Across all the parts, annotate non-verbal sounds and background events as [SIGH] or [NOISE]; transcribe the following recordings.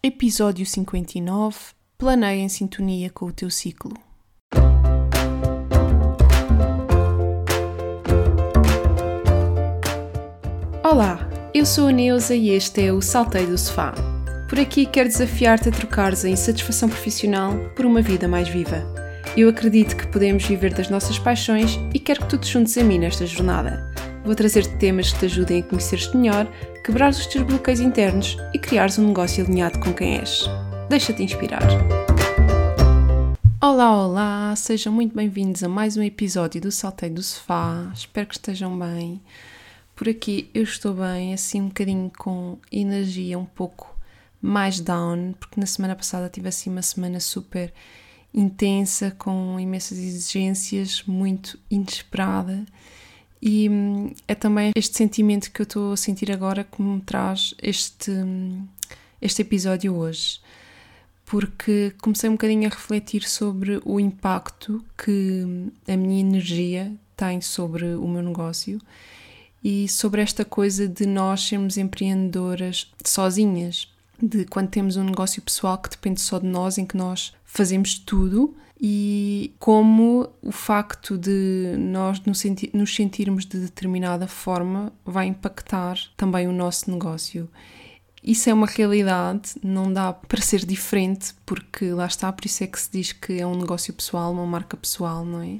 Episódio 59 Planeia em sintonia com o teu ciclo. Olá, eu sou a Neuza e este é o Salteio do Sofá. Por aqui quero desafiar-te a trocares a insatisfação profissional por uma vida mais viva. Eu acredito que podemos viver das nossas paixões e quero que tu te juntes a mim nesta jornada. Vou trazer-te temas que te ajudem a conhecer-te melhor, quebrar os teus bloqueios internos e criares um negócio alinhado com quem és. Deixa-te inspirar. Olá, olá! Sejam muito bem-vindos a mais um episódio do Salteio do Sofá. Espero que estejam bem. Por aqui eu estou bem, assim um bocadinho com energia um pouco mais down, porque na semana passada tive assim uma semana super intensa, com imensas exigências, muito inesperada e hum, é também este sentimento que eu estou a sentir agora que me traz este, hum, este episódio hoje. Porque comecei um bocadinho a refletir sobre o impacto que hum, a minha energia tem sobre o meu negócio e sobre esta coisa de nós sermos empreendedoras sozinhas, de quando temos um negócio pessoal que depende só de nós, em que nós fazemos tudo e como o facto de nós nos sentirmos de determinada forma vai impactar também o nosso negócio. Isso é uma realidade, não dá para ser diferente, porque lá está, por isso é que se diz que é um negócio pessoal, uma marca pessoal, não é?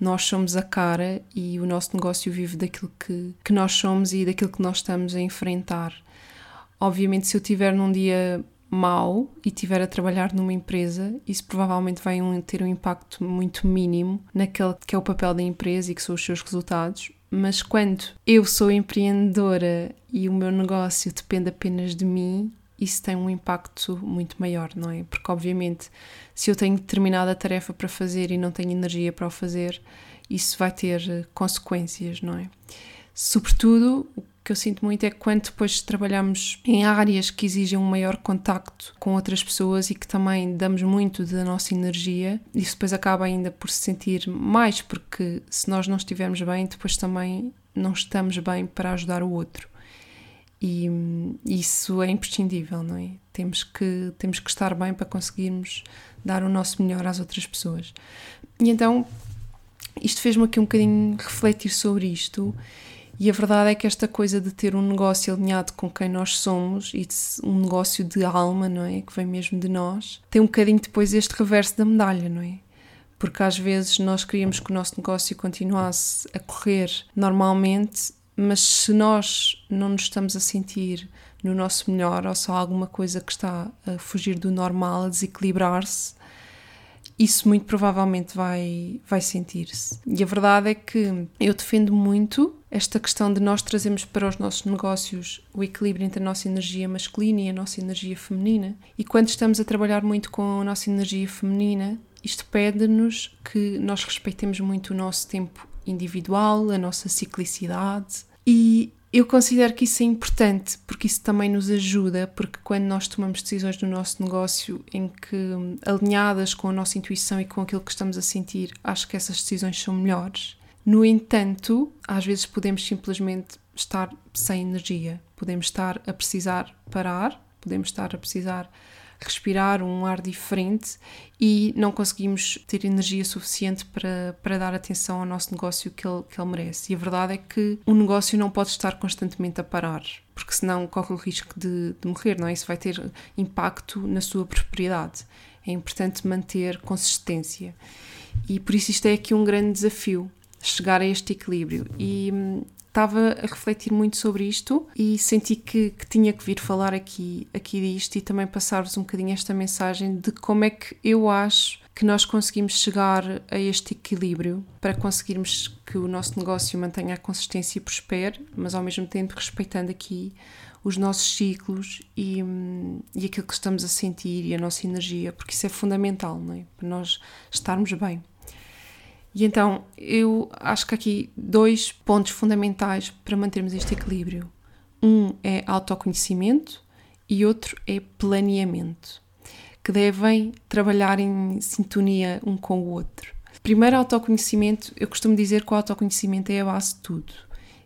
Nós somos a cara e o nosso negócio vive daquilo que, que nós somos e daquilo que nós estamos a enfrentar. Obviamente, se eu tiver num dia mau e estiver a trabalhar numa empresa, isso provavelmente vai ter um impacto muito mínimo naquele que é o papel da empresa e que são os seus resultados. Mas quando eu sou empreendedora e o meu negócio depende apenas de mim, isso tem um impacto muito maior, não é? Porque, obviamente, se eu tenho determinada tarefa para fazer e não tenho energia para o fazer, isso vai ter consequências, não é? Sobretudo, que eu sinto muito é quando depois trabalhamos em áreas que exigem um maior contacto com outras pessoas e que também damos muito da nossa energia, isso depois acaba ainda por se sentir mais, porque se nós não estivermos bem, depois também não estamos bem para ajudar o outro. E isso é imprescindível, não é? Temos que, temos que estar bem para conseguirmos dar o nosso melhor às outras pessoas. E então, isto fez-me aqui um bocadinho refletir sobre isto e a verdade é que esta coisa de ter um negócio alinhado com quem nós somos e um negócio de alma, não é? Que vem mesmo de nós, tem um bocadinho depois este reverso da medalha, não é? Porque às vezes nós queríamos que o nosso negócio continuasse a correr normalmente, mas se nós não nos estamos a sentir no nosso melhor ou só alguma coisa que está a fugir do normal, a desequilibrar-se, isso muito provavelmente vai, vai sentir-se. E a verdade é que eu defendo muito esta questão de nós trazermos para os nossos negócios o equilíbrio entre a nossa energia masculina e a nossa energia feminina. E quando estamos a trabalhar muito com a nossa energia feminina, isto pede-nos que nós respeitemos muito o nosso tempo individual, a nossa ciclicidade e eu considero que isso é importante porque isso também nos ajuda, porque quando nós tomamos decisões no nosso negócio em que alinhadas com a nossa intuição e com aquilo que estamos a sentir, acho que essas decisões são melhores. No entanto, às vezes podemos simplesmente estar sem energia, podemos estar a precisar parar, podemos estar a precisar respirar um ar diferente e não conseguimos ter energia suficiente para, para dar atenção ao nosso negócio que ele, que ele merece. E a verdade é que o negócio não pode estar constantemente a parar, porque senão corre o risco de, de morrer, não é? Isso vai ter impacto na sua prosperidade. É importante manter consistência. E por isso isto é aqui um grande desafio, chegar a este equilíbrio. E hum, estava a refletir muito sobre isto e senti que, que, tinha que vir falar aqui, aqui disto e também passar-vos um bocadinho esta mensagem de como é que eu acho que nós conseguimos chegar a este equilíbrio para conseguirmos que o nosso negócio mantenha a consistência e prospere, mas ao mesmo tempo respeitando aqui os nossos ciclos e, e aquilo que estamos a sentir e a nossa energia, porque isso é fundamental, não é? Para nós estarmos bem. E então eu acho que aqui dois pontos fundamentais para mantermos este equilíbrio. Um é autoconhecimento e outro é planeamento, que devem trabalhar em sintonia um com o outro. Primeiro, autoconhecimento, eu costumo dizer que o autoconhecimento é a base de tudo.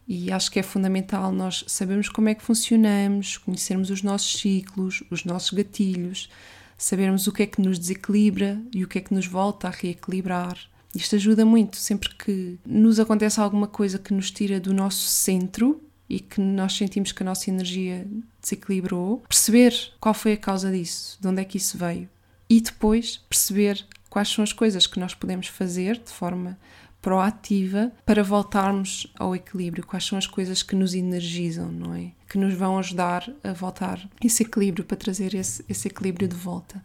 E acho que é fundamental nós sabermos como é que funcionamos, conhecermos os nossos ciclos, os nossos gatilhos, sabermos o que é que nos desequilibra e o que é que nos volta a reequilibrar. Isto ajuda muito sempre que nos acontece alguma coisa que nos tira do nosso centro e que nós sentimos que a nossa energia desequilibrou, perceber qual foi a causa disso, de onde é que isso veio e depois perceber quais são as coisas que nós podemos fazer de forma proativa para voltarmos ao equilíbrio, quais são as coisas que nos energizam, não é? Que nos vão ajudar a voltar esse equilíbrio, para trazer esse, esse equilíbrio de volta.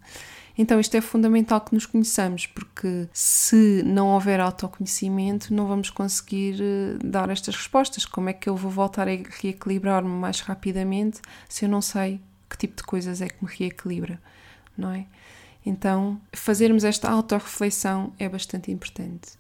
Então, isto é fundamental que nos conheçamos, porque se não houver autoconhecimento, não vamos conseguir eh, dar estas respostas. Como é que eu vou voltar a reequilibrar-me mais rapidamente se eu não sei que tipo de coisas é que me reequilibra, não é? Então, fazermos esta autorreflexão é bastante importante.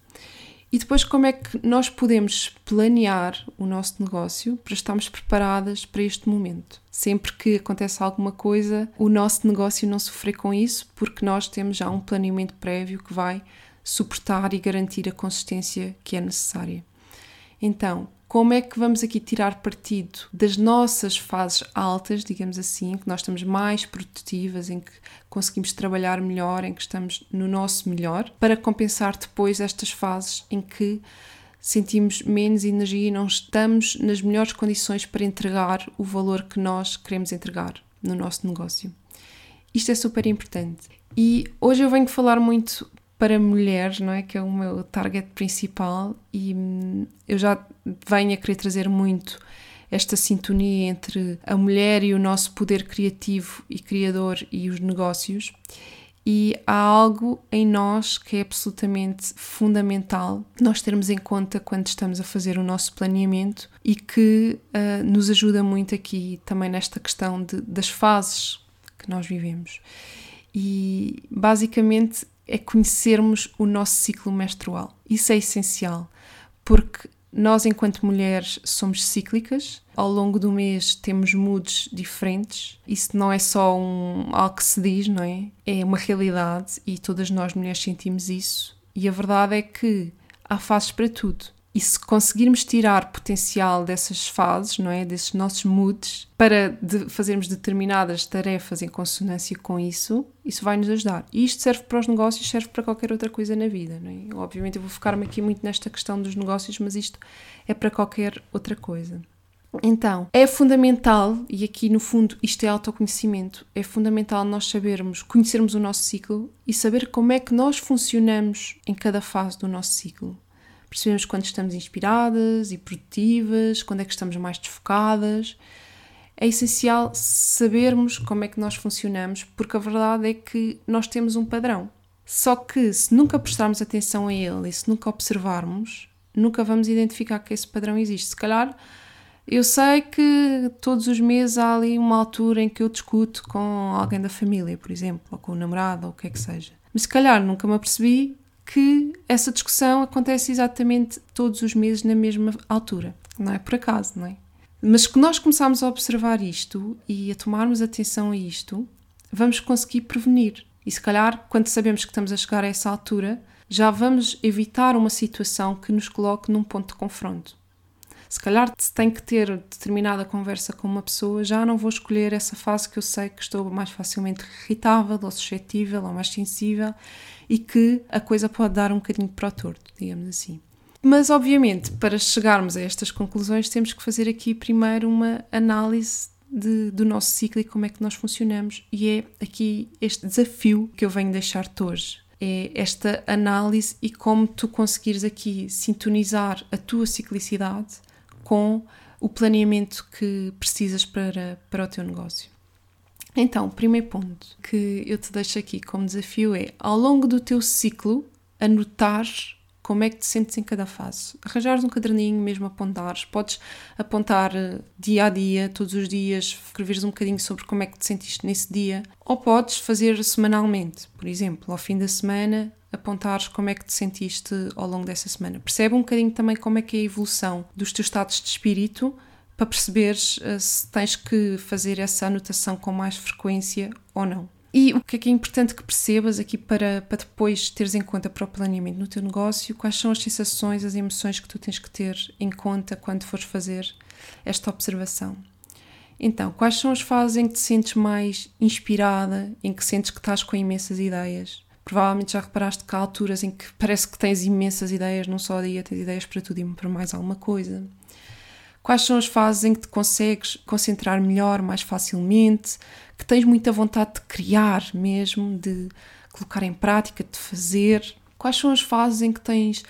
E depois, como é que nós podemos planear o nosso negócio para estarmos preparadas para este momento? Sempre que acontece alguma coisa, o nosso negócio não sofrer com isso, porque nós temos já um planeamento prévio que vai suportar e garantir a consistência que é necessária. Então, como é que vamos aqui tirar partido das nossas fases altas, digamos assim, que nós estamos mais produtivas, em que conseguimos trabalhar melhor, em que estamos no nosso melhor, para compensar depois estas fases em que sentimos menos energia e não estamos nas melhores condições para entregar o valor que nós queremos entregar no nosso negócio. Isto é super importante. E hoje eu venho falar muito para mulheres, não é? Que é o meu target principal e hum, eu já venho a querer trazer muito esta sintonia entre a mulher e o nosso poder criativo e criador e os negócios. E há algo em nós que é absolutamente fundamental nós termos em conta quando estamos a fazer o nosso planeamento e que uh, nos ajuda muito aqui também nesta questão de, das fases que nós vivemos. E basicamente é conhecermos o nosso ciclo menstrual. Isso é essencial, porque nós, enquanto mulheres, somos cíclicas. Ao longo do mês temos moods diferentes. Isso não é só um, algo que se diz, não é? É uma realidade e todas nós mulheres sentimos isso. E a verdade é que há fases para tudo. E se conseguirmos tirar potencial dessas fases, não é, desses nossos moods, para de fazermos determinadas tarefas em consonância com isso, isso vai nos ajudar. E isto serve para os negócios, serve para qualquer outra coisa na vida, não é? Obviamente eu vou focar-me aqui muito nesta questão dos negócios, mas isto é para qualquer outra coisa. Então, é fundamental, e aqui no fundo isto é autoconhecimento, é fundamental nós sabermos, conhecermos o nosso ciclo e saber como é que nós funcionamos em cada fase do nosso ciclo percebemos quando estamos inspiradas e produtivas, quando é que estamos mais desfocadas. É essencial sabermos como é que nós funcionamos, porque a verdade é que nós temos um padrão. Só que se nunca prestarmos atenção a ele e se nunca observarmos, nunca vamos identificar que esse padrão existe. Se calhar eu sei que todos os meses há ali uma altura em que eu discuto com alguém da família, por exemplo, ou com o namorado, ou o que é que seja. Mas se calhar nunca me apercebi que essa discussão acontece exatamente todos os meses na mesma altura. Não é por acaso, não é? Mas que nós começarmos a observar isto e a tomarmos atenção a isto, vamos conseguir prevenir. E se calhar, quando sabemos que estamos a chegar a essa altura, já vamos evitar uma situação que nos coloque num ponto de confronto. Se calhar, se tenho que ter determinada conversa com uma pessoa, já não vou escolher essa fase que eu sei que estou mais facilmente irritável, ou suscetível, ou mais sensível, e que a coisa pode dar um bocadinho para o torto, digamos assim. Mas, obviamente, para chegarmos a estas conclusões, temos que fazer aqui primeiro uma análise de, do nosso ciclo e como é que nós funcionamos. E é aqui este desafio que eu venho deixar-te hoje. É esta análise e como tu conseguires aqui sintonizar a tua ciclicidade com o planeamento que precisas para, para o teu negócio. Então, primeiro ponto que eu te deixo aqui como desafio é, ao longo do teu ciclo, anotar como é que te sentes em cada fase. Arranjares um caderninho, mesmo apontares. Podes apontar eh, dia a dia, todos os dias, escreveres um bocadinho sobre como é que te sentiste nesse dia. Ou podes fazer semanalmente, por exemplo, ao fim da semana, apontares como é que te sentiste ao longo dessa semana. Percebe um bocadinho também como é que é a evolução dos teus estados de espírito para perceberes uh, se tens que fazer essa anotação com mais frequência ou não. E o que é que é importante que percebas aqui para, para depois teres em conta para o planeamento no teu negócio? Quais são as sensações, as emoções que tu tens que ter em conta quando fores fazer esta observação? Então, quais são as fases em que te sentes mais inspirada, em que sentes que estás com imensas ideias? Provavelmente já reparaste que há alturas em que parece que tens imensas ideias num só dia, tens ideias para tudo e para mais alguma coisa. Quais são as fases em que te consegues concentrar melhor, mais facilmente, que tens muita vontade de criar mesmo, de colocar em prática, de fazer? Quais são as fases em que tens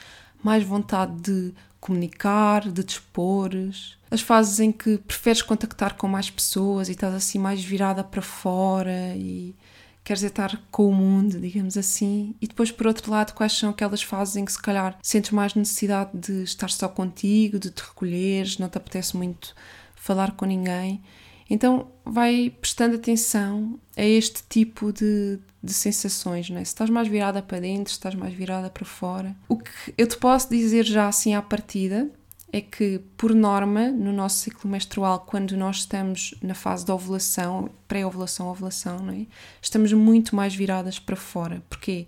mais vontade de comunicar, de dispores? As fases em que preferes contactar com mais pessoas e estás assim mais virada para fora e queres estar com o mundo, digamos assim, e depois, por outro lado, quais são aquelas fases em que se calhar sentes mais necessidade de estar só contigo, de te recolheres, não te apetece muito falar com ninguém. Então, vai prestando atenção a este tipo de, de sensações, né? se estás mais virada para dentro, se estás mais virada para fora. O que eu te posso dizer já assim à partida é que, por norma, no nosso ciclo menstrual, quando nós estamos na fase da ovulação, pré-ovulação, ovulação, não é? estamos muito mais viradas para fora. Porquê?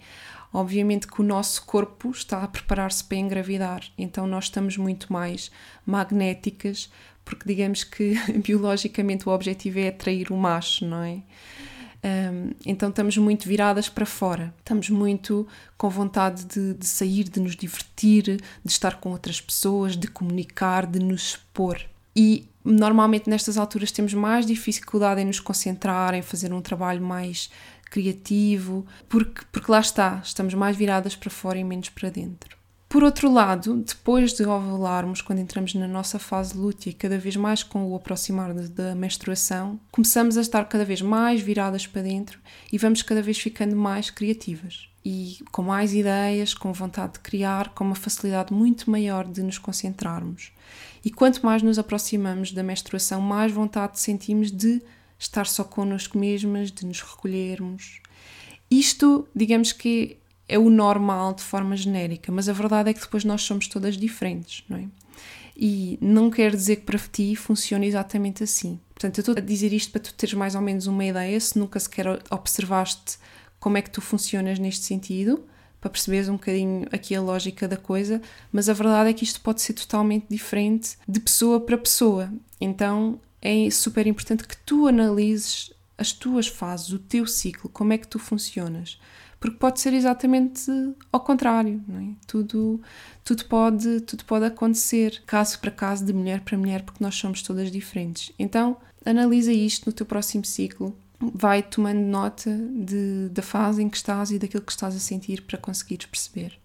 Obviamente que o nosso corpo está a preparar-se para engravidar, então nós estamos muito mais magnéticas, porque digamos que [LAUGHS] biologicamente o objetivo é atrair o macho, não é? Um, então estamos muito viradas para fora, estamos muito com vontade de, de, sair, de nos divertir, de estar com outras pessoas, de comunicar, de nos expor. E normalmente nestas alturas temos mais dificuldade em nos concentrar, em fazer um trabalho mais criativo, porque, porque lá está, estamos mais viradas para fora e menos para dentro. Por outro lado, depois de ovularmos, quando entramos na nossa fase lútea, cada vez mais com o aproximar da menstruação, começamos a estar cada vez mais viradas para dentro e vamos cada vez ficando mais criativas e com mais ideias, com vontade de criar, com uma facilidade muito maior de nos concentrarmos. E quanto mais nos aproximamos da menstruação, mais vontade sentimos de estar só connosco mesmas, de nos recolhermos. Isto, digamos que é o normal de forma genérica, mas a verdade é que depois nós somos todas diferentes, não é? E não quer dizer que para ti funcione exatamente assim. Portanto, eu estou a dizer isto para tu teres mais ou menos uma ideia, se nunca sequer observaste como é que tu funcionas neste sentido, para perceberes um bocadinho aqui a lógica da coisa, mas a verdade é que isto pode ser totalmente diferente de pessoa para pessoa. Então é super importante que tu analises as tuas fases, o teu ciclo, como é que tu funcionas porque pode ser exatamente ao contrário, não é? Tudo, tudo, pode, tudo pode acontecer, caso para caso, de mulher para mulher, porque nós somos todas diferentes. Então, analisa isto no teu próximo ciclo, vai tomando nota de, da fase em que estás e daquilo que estás a sentir para conseguires perceber.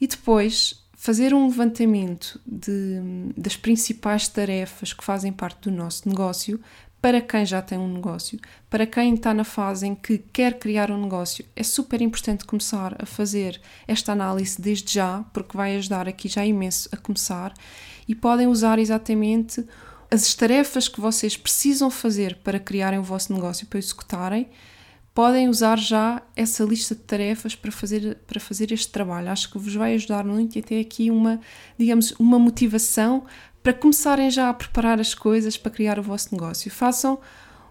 E depois, fazer um levantamento de, das principais tarefas que fazem parte do nosso negócio para quem já tem um negócio, para quem está na fase em que quer criar um negócio, é super importante começar a fazer esta análise desde já, porque vai ajudar aqui já imenso a começar e podem usar exatamente as tarefas que vocês precisam fazer para criarem o vosso negócio, para executarem, podem usar já essa lista de tarefas para fazer, para fazer este trabalho. Acho que vos vai ajudar muito e até aqui uma, digamos, uma motivação para começarem já a preparar as coisas para criar o vosso negócio. Façam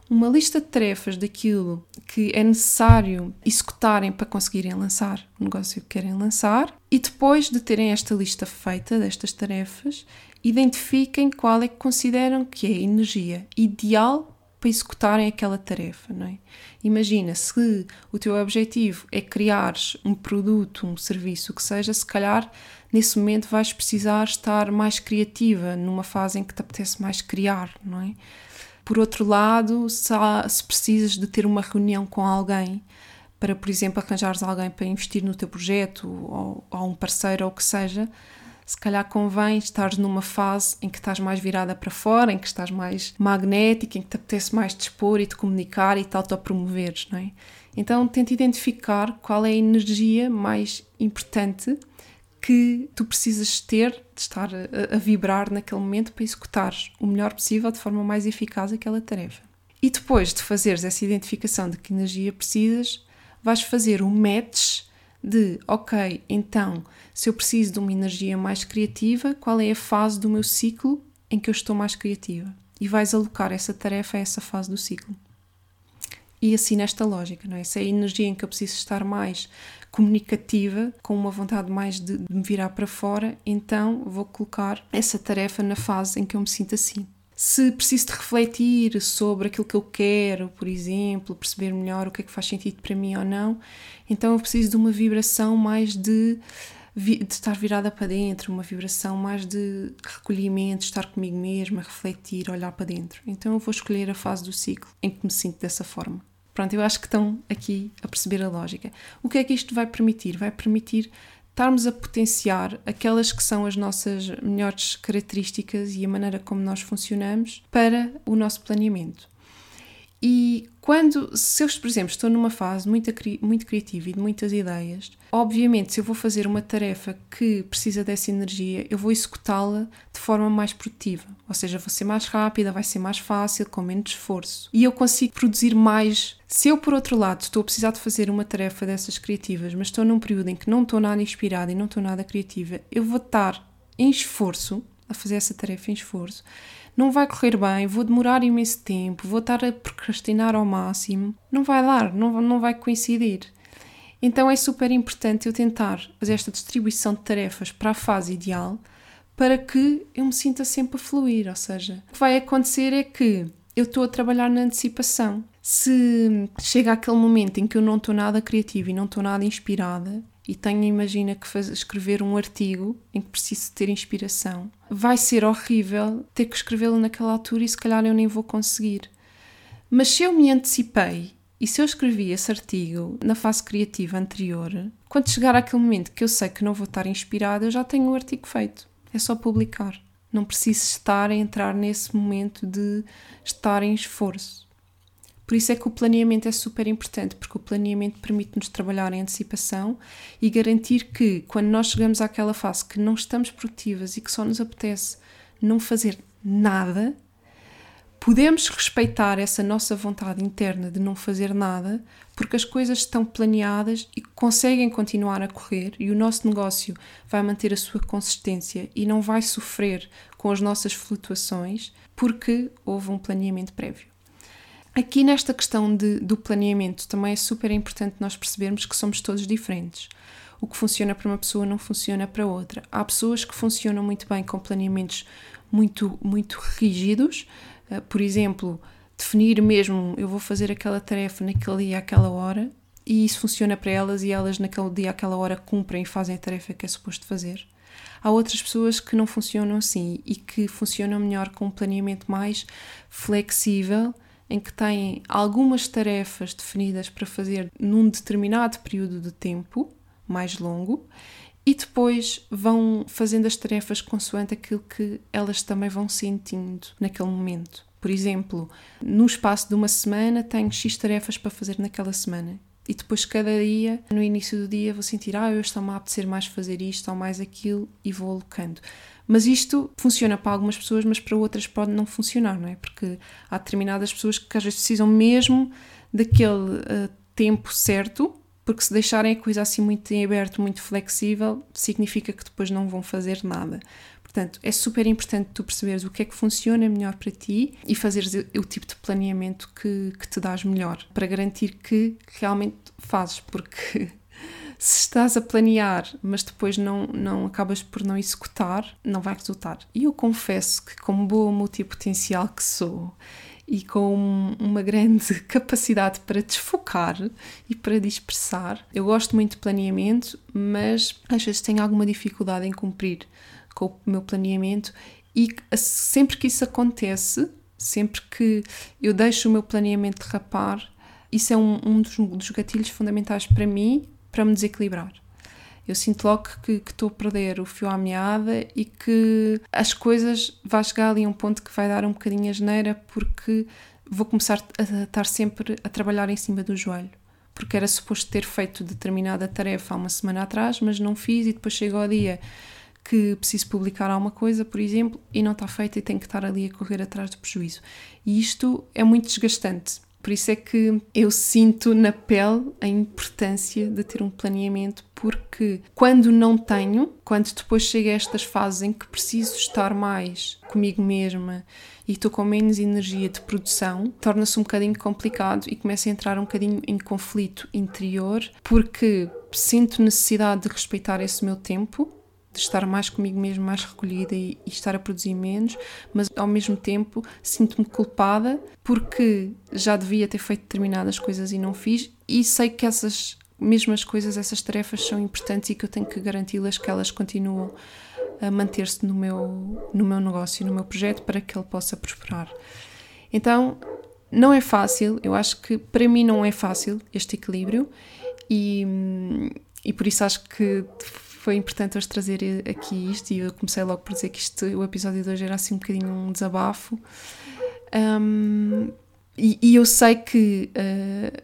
uma lista de tarefas daquilo que é necessário executarem para conseguirem lançar o negócio que querem lançar e depois de terem esta lista feita destas tarefas, identifiquem qual é que consideram que é a energia ideal para executarem aquela tarefa, não é? Imagina, se o teu objetivo é criar um produto, um serviço, o que seja, se calhar nesse momento vais precisar estar mais criativa, numa fase em que te apetece mais criar, não é? Por outro lado, se, há, se precisas de ter uma reunião com alguém para, por exemplo, arranjares alguém para investir no teu projeto ou, ou um parceiro ou o que seja, se calhar convém estar numa fase em que estás mais virada para fora, em que estás mais magnética, em que te apetece mais dispor e te comunicar e te autopromoveres, não é? Então tenta identificar qual é a energia mais importante que tu precisas ter de estar a, a vibrar naquele momento para executares o melhor possível de forma mais eficaz aquela tarefa. E depois de fazeres essa identificação de que energia precisas, vais fazer um match de, ok, então, se eu preciso de uma energia mais criativa, qual é a fase do meu ciclo em que eu estou mais criativa? E vais alocar essa tarefa a essa fase do ciclo. E assim nesta lógica, não é? Se é a energia em que eu preciso estar mais comunicativa, com uma vontade mais de, de me virar para fora, então vou colocar essa tarefa na fase em que eu me sinto assim. Se preciso de refletir sobre aquilo que eu quero, por exemplo, perceber melhor o que é que faz sentido para mim ou não, então eu preciso de uma vibração mais de, de estar virada para dentro, uma vibração mais de recolhimento, estar comigo mesma, refletir, olhar para dentro. Então eu vou escolher a fase do ciclo em que me sinto dessa forma. Pronto, eu acho que estão aqui a perceber a lógica. O que é que isto vai permitir? Vai permitir estarmos a potenciar aquelas que são as nossas melhores características e a maneira como nós funcionamos para o nosso planeamento. E quando, se eu, por exemplo, estou numa fase muito, muito criativa e de muitas ideias, obviamente, se eu vou fazer uma tarefa que precisa dessa energia, eu vou executá-la de forma mais produtiva. Ou seja, vou ser mais rápida, vai ser mais fácil, com menos esforço. E eu consigo produzir mais. Se eu, por outro lado, estou a precisar de fazer uma tarefa dessas criativas, mas estou num período em que não estou nada inspirada e não estou nada criativa, eu vou estar em esforço, a fazer essa tarefa em esforço não vai correr bem, vou demorar imenso tempo, vou estar a procrastinar ao máximo. Não vai dar, não, não vai coincidir. Então é super importante eu tentar fazer esta distribuição de tarefas para a fase ideal para que eu me sinta sempre a fluir. Ou seja, o que vai acontecer é que eu estou a trabalhar na antecipação. Se chega aquele momento em que eu não estou nada criativa e não estou nada inspirada, e tenho, imagina, que faz, escrever um artigo em que preciso ter inspiração, vai ser horrível ter que escrevê-lo naquela altura e se calhar eu nem vou conseguir. Mas se eu me antecipei e se eu escrevi esse artigo na fase criativa anterior, quando chegar aquele momento que eu sei que não vou estar inspirada, eu já tenho o artigo feito. É só publicar. Não preciso estar a entrar nesse momento de estar em esforço. Por isso é que o planeamento é super importante, porque o planeamento permite-nos trabalhar em antecipação e garantir que, quando nós chegamos àquela fase que não estamos produtivas e que só nos apetece não fazer nada, podemos respeitar essa nossa vontade interna de não fazer nada, porque as coisas estão planeadas e conseguem continuar a correr e o nosso negócio vai manter a sua consistência e não vai sofrer com as nossas flutuações, porque houve um planeamento prévio. Aqui nesta questão de, do planeamento também é super importante nós percebermos que somos todos diferentes. O que funciona para uma pessoa não funciona para outra. Há pessoas que funcionam muito bem com planeamentos muito, muito rígidos, uh, por exemplo, definir mesmo eu vou fazer aquela tarefa naquele dia, àquela hora, e isso funciona para elas e elas naquele dia, àquela hora cumprem e fazem a tarefa que é suposto fazer. Há outras pessoas que não funcionam assim e que funcionam melhor com um planeamento mais flexível em que têm algumas tarefas definidas para fazer num determinado período de tempo mais longo e depois vão fazendo as tarefas consoante aquilo que elas também vão sentindo naquele momento. Por exemplo, no espaço de uma semana tenho X tarefas para fazer naquela semana. E depois, cada dia, no início do dia, vou sentir, ah, hoje está-me a apetecer mais fazer isto ou mais aquilo e vou alocando. Mas isto funciona para algumas pessoas, mas para outras pode não funcionar, não é? Porque há determinadas pessoas que às vezes precisam mesmo daquele uh, tempo certo, porque se deixarem a coisa assim muito em aberto, muito flexível, significa que depois não vão fazer nada. Portanto, é super importante tu perceberes o que é que funciona melhor para ti e fazeres o tipo de planeamento que, que te dás melhor, para garantir que realmente fazes, porque [LAUGHS] se estás a planear, mas depois não, não acabas por não executar, não vai resultar. E eu confesso que, como boa multipotencial que sou e com uma grande [LAUGHS] capacidade para desfocar e para dispersar, eu gosto muito de planeamento, mas às vezes tenho alguma dificuldade em cumprir com o meu planeamento e sempre que isso acontece, sempre que eu deixo o meu planeamento derrapar, isso é um, um dos, dos gatilhos fundamentais para mim para me desequilibrar. Eu sinto logo que, estou a perder o fio à meada e que as coisas vai chegar ali a um ponto que vai dar um bocadinho a geneira porque vou começar a estar sempre a trabalhar em cima do joelho. Porque era suposto ter feito determinada tarefa há uma semana atrás, mas não fiz e depois chega ao dia que preciso publicar alguma coisa, por exemplo, e não está feita e tenho que estar ali a correr atrás do prejuízo. E isto é muito desgastante Por isso é que eu sinto na pele a importância de ter um planeamento, porque quando não tenho, quando depois chega a estas fases em que preciso estar mais comigo mesma e estou com menos energia de produção, torna-se um bocadinho complicado e começo a entrar um bocadinho em conflito interior, porque sinto necessidade de respeitar esse meu tempo, de estar mais comigo mesmo, mais recolhida e, e estar a produzir menos, mas ao mesmo tempo sinto-me culpada porque já devia ter feito determinadas coisas e não fiz, e sei que essas mesmas coisas, essas tarefas são importantes e que eu tenho que garanti-las que elas continuam a manter-se no meu, no meu negócio, no meu projeto, para que ele possa prosperar. Então, não é fácil, eu acho que para mim não é fácil este equilíbrio e, e por isso acho que foi importante hoje trazer aqui isto e eu comecei logo por dizer que isto, o episódio de hoje era assim um bocadinho um desabafo. Um, e, e, eu sei que uh,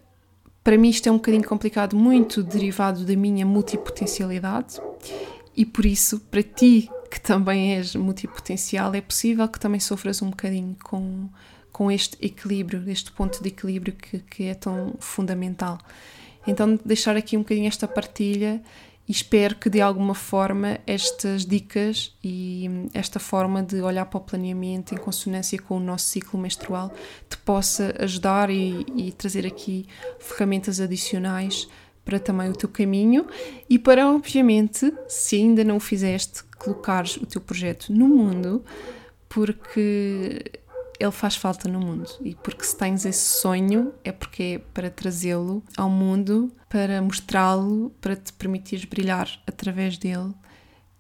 para mim isto é um bocadinho complicado, muito derivado da minha multipotencialidade e por isso, para ti que também és multipotencial, é possível que também sofras um bocadinho com, com este equilíbrio, este ponto de equilíbrio que, que é tão fundamental. Então, deixar aqui um bocadinho esta partilha e espero que de alguma forma estas dicas e esta forma de olhar para o planeamento em consonância com o nosso ciclo menstrual te possa ajudar e, e trazer aqui ferramentas adicionais para também o teu caminho. E para, obviamente, se ainda não o fizeste, colocares o teu projeto no mundo, porque ele faz falta no mundo e porque se tens esse sonho é porque é para trazê-lo ao mundo, para mostrá-lo, para te permitires brilhar através dele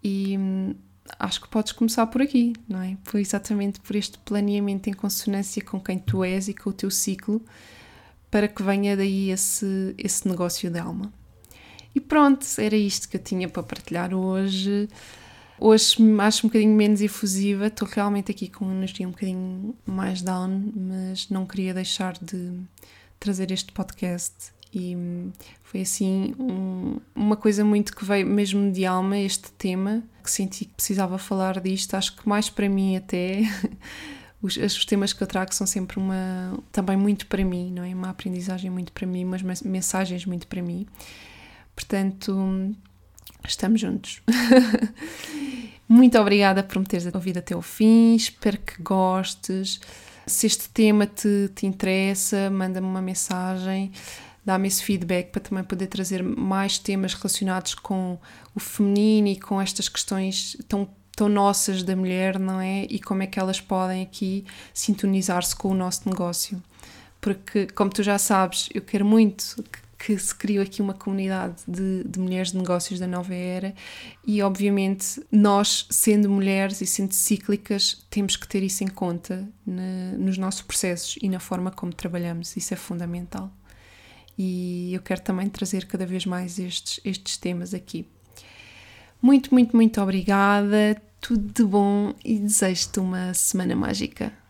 e hum, acho que podes começar por aqui, não é? Por exatamente por este planeamento em consonância com quem tu és e com o teu ciclo, para que venha daí esse, esse negócio de alma. E pronto, era isto que eu tinha para partilhar hoje. Hoje acho um bocadinho menos efusiva, estou realmente aqui com energia um bocadinho mais down, mas não queria deixar de trazer este podcast e foi assim um, uma coisa muito que veio mesmo de alma este tema, que senti que precisava falar disto, acho que mais para mim até. [LAUGHS] Os, os temas que eu trago são sempre uma também muito para mim, não é? Uma aprendizagem muito para mim, umas mensagens muito para mim. Portanto, estamos juntos. [LAUGHS] Muito obrigada por me teres ouvido até o fim, espero que gostes. Se este tema te, te interessa, manda-me uma mensagem, dá-me esse feedback para também poder trazer mais temas relacionados com o feminino e com estas questões tão, tão nossas da mulher, não é? E como é que elas podem aqui sintonizar-se com o nosso negócio. Porque, como tu já sabes, eu quero muito que que se criou aqui uma comunidade de, de, mulheres de negócios da nova era e, obviamente, nós, sendo mulheres e sendo cíclicas, temos que ter isso em conta na, nos nossos processos e na forma como trabalhamos. Isso é fundamental. E eu quero também trazer cada vez mais estes, estes temas aqui. Muito, muito, muito obrigada. Tudo de bom e desejo-te uma semana mágica.